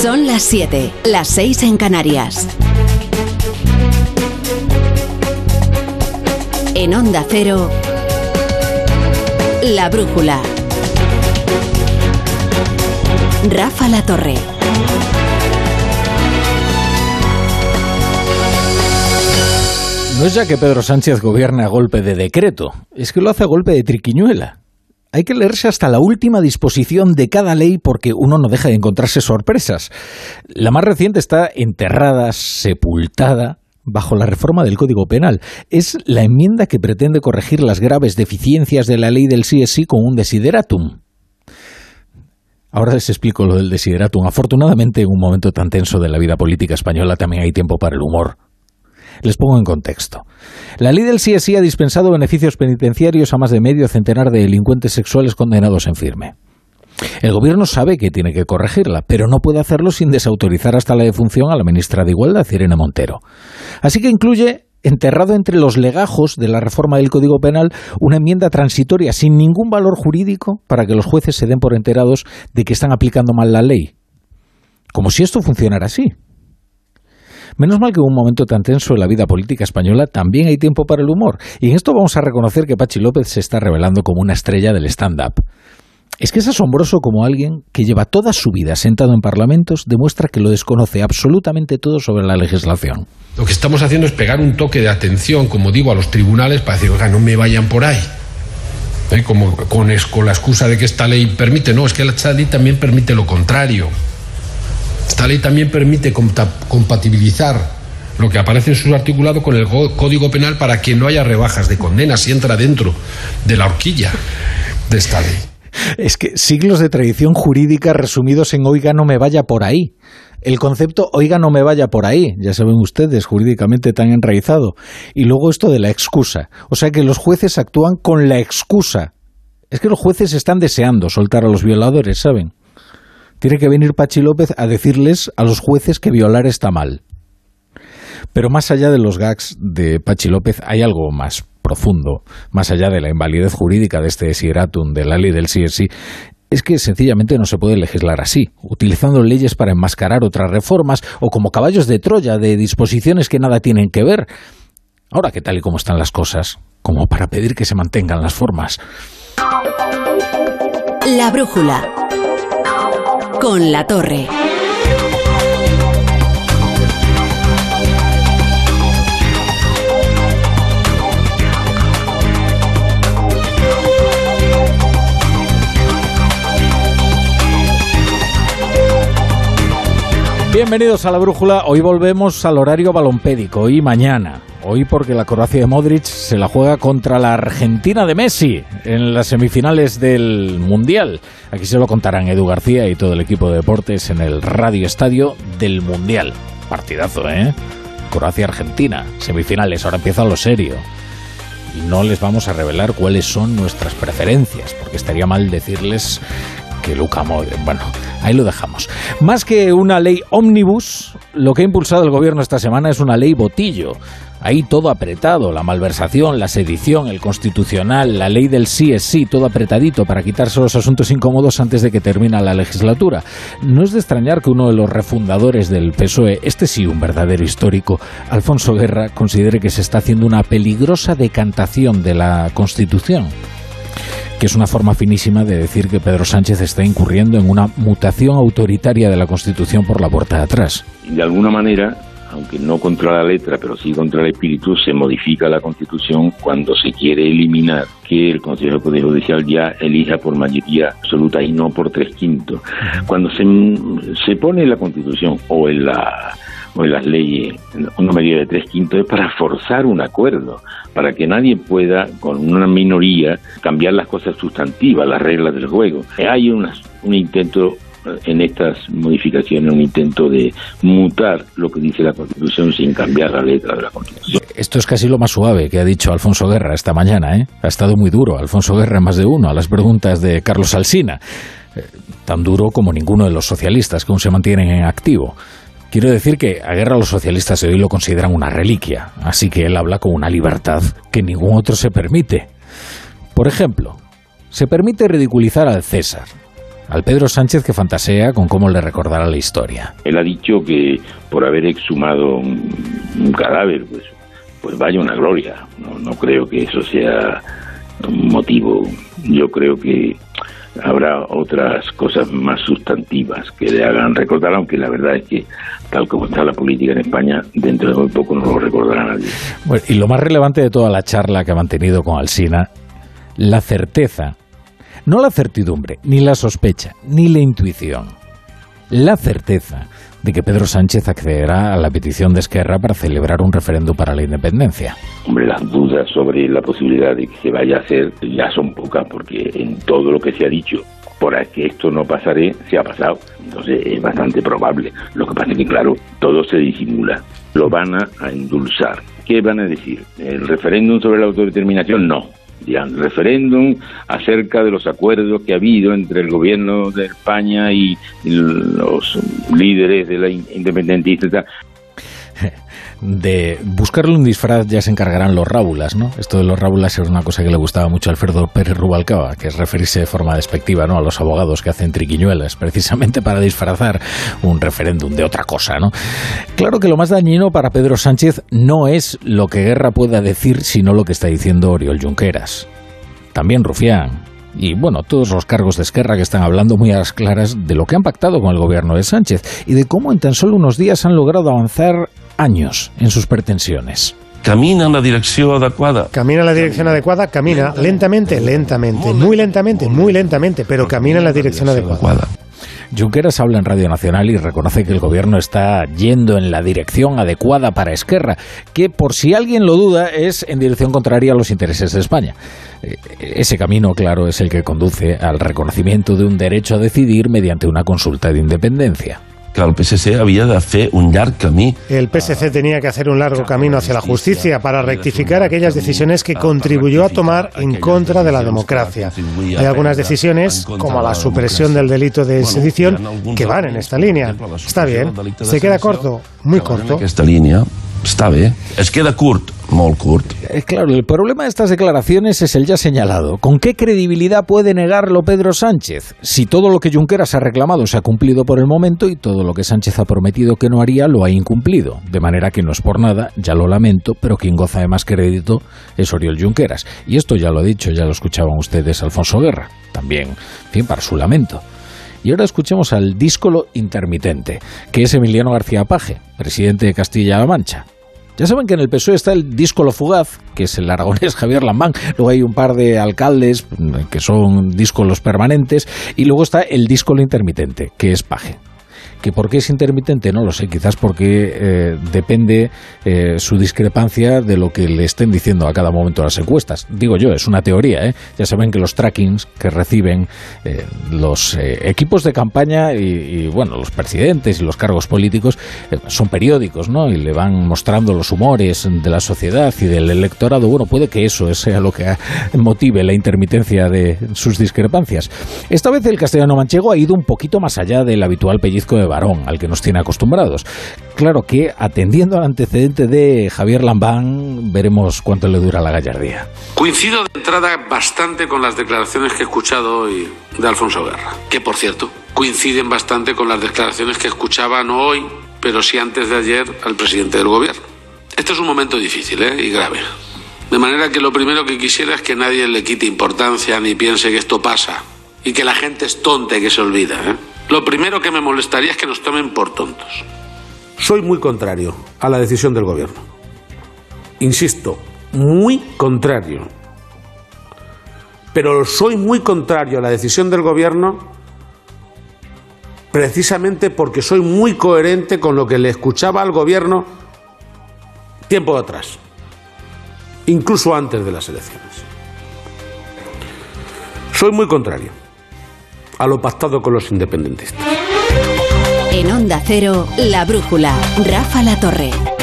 Son las 7, las 6 en Canarias. En Onda Cero, La Brújula. Rafa La Torre. No es ya que Pedro Sánchez gobierne a golpe de decreto, es que lo hace a golpe de triquiñuela. Hay que leerse hasta la última disposición de cada ley porque uno no deja de encontrarse sorpresas. La más reciente está enterrada, sepultada, bajo la reforma del Código Penal. Es la enmienda que pretende corregir las graves deficiencias de la ley del CSI con un desideratum. Ahora les explico lo del desideratum. Afortunadamente, en un momento tan tenso de la vida política española también hay tiempo para el humor. Les pongo en contexto. La ley del CSI ha dispensado beneficios penitenciarios a más de medio centenar de delincuentes sexuales condenados en firme. El gobierno sabe que tiene que corregirla, pero no puede hacerlo sin desautorizar hasta la defunción a la ministra de Igualdad, Irene Montero. Así que incluye enterrado entre los legajos de la reforma del Código Penal una enmienda transitoria sin ningún valor jurídico para que los jueces se den por enterados de que están aplicando mal la ley. Como si esto funcionara así. Menos mal que en un momento tan tenso en la vida política española también hay tiempo para el humor. Y en esto vamos a reconocer que Pachi López se está revelando como una estrella del stand-up. Es que es asombroso como alguien que lleva toda su vida sentado en parlamentos demuestra que lo desconoce absolutamente todo sobre la legislación. Lo que estamos haciendo es pegar un toque de atención, como digo, a los tribunales para decir, oiga, no me vayan por ahí. ¿Eh? Con, la excusa de que esta ley permite, no, es que esta ley también permite lo contrario. Esta ley también permite compatibilizar lo que aparece en su articulado con el Código Penal para que no haya rebajas de condena si entra dentro de la horquilla de esta ley. Es que siglos de tradición jurídica resumidos en oiga no me vaya por ahí. El concepto oiga no me vaya por ahí, ya saben ustedes, jurídicamente tan enraizado. Y luego esto de la excusa. O sea que los jueces actúan con la excusa. Es que los jueces están deseando soltar a los violadores, ¿saben? Tiene que venir Pachi López a decirles a los jueces que violar está mal. Pero más allá de los gags de Pachi López hay algo más profundo, más allá de la invalidez jurídica de este sieratum de la ley del CSI, es que sencillamente no se puede legislar así, utilizando leyes para enmascarar otras reformas o como caballos de Troya de disposiciones que nada tienen que ver. Ahora que tal y como están las cosas, como para pedir que se mantengan las formas. La brújula con la torre. Bienvenidos a la brújula. Hoy volvemos al horario balompédico y mañana. Hoy porque la Croacia de Modric se la juega contra la Argentina de Messi en las semifinales del Mundial. Aquí se lo contarán Edu García y todo el equipo de deportes en el Radio Estadio del Mundial. Partidazo, ¿eh? Croacia-Argentina, semifinales, ahora empieza lo serio. Y no les vamos a revelar cuáles son nuestras preferencias, porque estaría mal decirles que Luca Modric. Bueno, ahí lo dejamos. Más que una ley ómnibus, lo que ha impulsado el gobierno esta semana es una ley botillo ahí todo apretado, la malversación, la sedición, el constitucional, la ley del sí es sí, todo apretadito para quitarse los asuntos incómodos antes de que termine la legislatura. No es de extrañar que uno de los refundadores del PSOE, este sí un verdadero histórico, Alfonso Guerra, considere que se está haciendo una peligrosa decantación de la Constitución que es una forma finísima de decir que Pedro Sánchez está incurriendo en una mutación autoritaria de la Constitución por la puerta de atrás. De alguna manera, aunque no contra la letra, pero sí contra el espíritu, se modifica la Constitución cuando se quiere eliminar que el Consejo Judicial ya elija por mayoría absoluta y no por tres quintos. Cuando se, se pone en la Constitución o en la o en las leyes una mayoría de tres quintos es para forzar un acuerdo, para que nadie pueda con una minoría cambiar las cosas sustantivas, las reglas del juego. Hay un intento en estas modificaciones un intento de mutar lo que dice la Constitución sin cambiar la letra de la Constitución. Esto es casi lo más suave que ha dicho Alfonso Guerra esta mañana. ¿eh? Ha estado muy duro Alfonso Guerra más de uno a las preguntas de Carlos Alsina. Eh, tan duro como ninguno de los socialistas que aún se mantienen en activo. Quiero decir que a Guerra los socialistas de hoy lo consideran una reliquia, así que él habla con una libertad que ningún otro se permite. Por ejemplo, se permite ridiculizar al César, al Pedro Sánchez que fantasea con cómo le recordará la historia. Él ha dicho que por haber exhumado un, cadáver, pues, pues vaya una gloria. No, no creo que eso sea un motivo. Yo creo que habrá otras cosas más sustantivas que le hagan recordar, aunque la verdad es que tal como está la política en España, dentro de muy poco no lo recordará nadie. Bueno, y lo más relevante de toda la charla que ha mantenido con Alsina, la certeza, no la certidumbre, ni la sospecha, ni la intuición, la certeza de que Pedro Sánchez accederá a la petición de Esquerra para celebrar un referéndum para la independencia. Hombre, las dudas sobre la posibilidad de que se vaya a hacer ya son pocas, porque en todo lo que se ha dicho por que esto no pasaré, se ha pasado. Entonces es bastante probable. Lo que pasa es que, claro, todo se disimula. Lo van a endulzar. ¿Qué van a decir? ¿El referéndum sobre la autodeterminación? No referéndum acerca de los acuerdos que ha habido entre el gobierno de España y los líderes de la independentista de buscarle un disfraz ya se encargarán los rábulas, ¿no? Esto de los rábulas era una cosa que le gustaba mucho a Alfredo Pérez Rubalcaba, que es referirse de forma despectiva, ¿no? A los abogados que hacen triquiñuelas, precisamente para disfrazar un referéndum de otra cosa, ¿no? Claro que lo más dañino para Pedro Sánchez no es lo que Guerra pueda decir, sino lo que está diciendo Oriol Junqueras. También Rufián, y bueno, todos los cargos de Esquerra que están hablando muy a las claras de lo que han pactado con el gobierno de Sánchez y de cómo en tan solo unos días han logrado avanzar años en sus pretensiones. Camina en la dirección adecuada. Camina en la dirección adecuada, camina lentamente, lentamente, muy lentamente, muy lentamente, pero camina en la dirección adecuada. Junqueras habla en Radio Nacional y reconoce que el gobierno está yendo en la dirección adecuada para Esquerra, que por si alguien lo duda es en dirección contraria a los intereses de España. Eh, ese camino, claro, es el que conduce al reconocimiento de un derecho a decidir mediante una consulta de independencia que el PSC de un. El tenía que hacer un largo camino hacia la justicia para rectificar aquellas decisiones que contribuyó a tomar en contra de la democracia. Hay algunas decisiones, como la supresión del delito de sedición, que van en esta línea. Está bien. Se queda corto, muy corto. Esta línea está bien. Es queda corto eh, claro, el problema de estas declaraciones es el ya señalado. ¿Con qué credibilidad puede negarlo Pedro Sánchez? Si todo lo que Junqueras ha reclamado se ha cumplido por el momento y todo lo que Sánchez ha prometido que no haría lo ha incumplido. De manera que no es por nada, ya lo lamento, pero quien goza de más crédito es Oriol Junqueras. Y esto ya lo ha dicho, ya lo escuchaban ustedes Alfonso Guerra. También, en fin, para su lamento. Y ahora escuchemos al díscolo intermitente, que es Emiliano García Paje, presidente de Castilla-La Mancha. Ya saben que en el PSOE está el díscolo fugaz, que es el aragonés Javier Lambán. Luego hay un par de alcaldes mm, que son díscolos permanentes. Y luego está el díscolo intermitente, que es Paje que por qué es intermitente no lo sé, quizás porque eh, depende eh, su discrepancia de lo que le estén diciendo a cada momento las encuestas. Digo yo, es una teoría, ¿eh? Ya saben que los trackings que reciben los equipos de campaña y, bueno, los presidentes y los cargos políticos son periódicos, ¿no? Y le van mostrando los humores de la sociedad y del electorado. Bueno, puede que eso sea lo que motive la intermitencia de sus discrepancias. Esta vez el castellano manchego ha ido un poquito más allá del habitual pellizco de varón al que nos tiene acostumbrados. Claro que, atendiendo al antecedente de Javier Lambán, veremos cuánto le dura la gallardía. Coincido de entrada bastante con las declaraciones que he escuchado hoy de Alfonso Guerra, que por cierto coinciden bastante con las declaraciones que escuchaba no hoy, pero sí antes de ayer al presidente del gobierno. Este es un momento difícil ¿eh? y grave. De manera que lo primero que quisiera es que nadie le quite importancia ni piense que esto pasa y que la gente es tonta y que se olvida. ¿eh? Lo primero que me molestaría es que nos tomen por tontos. Soy muy contrario a la decisión del gobierno. Insisto, muy contrario. Pero soy muy contrario a la decisión del gobierno precisamente porque soy muy coherente con lo que le escuchaba al gobierno tiempo atrás, incluso antes de las elecciones. Soy muy contrario a lo pactado con los independentistas. En Onda Cero, La Brújula, Rafa La Torre.